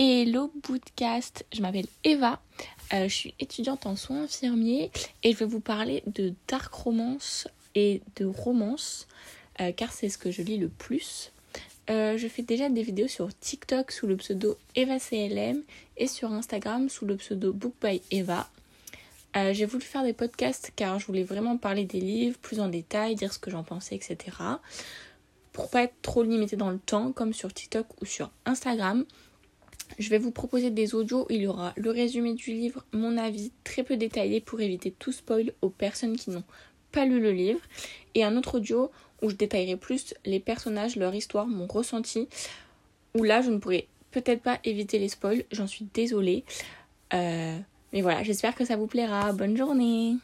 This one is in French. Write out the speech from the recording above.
Hello Bootcast, je m'appelle Eva, euh, je suis étudiante en soins infirmiers et je vais vous parler de dark romance et de romance euh, car c'est ce que je lis le plus. Euh, je fais déjà des vidéos sur TikTok sous le pseudo EvaCLM et sur Instagram sous le pseudo Book by Eva. J'ai voulu faire des podcasts car je voulais vraiment parler des livres plus en détail, dire ce que j'en pensais, etc. Pour pas être trop limité dans le temps comme sur TikTok ou sur Instagram. Je vais vous proposer des audios. Il y aura le résumé du livre, mon avis très peu détaillé pour éviter tout spoil aux personnes qui n'ont pas lu le livre. Et un autre audio où je détaillerai plus les personnages, leur histoire, mon ressenti. Où là, je ne pourrai peut-être pas éviter les spoils. J'en suis désolée. Euh, mais voilà, j'espère que ça vous plaira. Bonne journée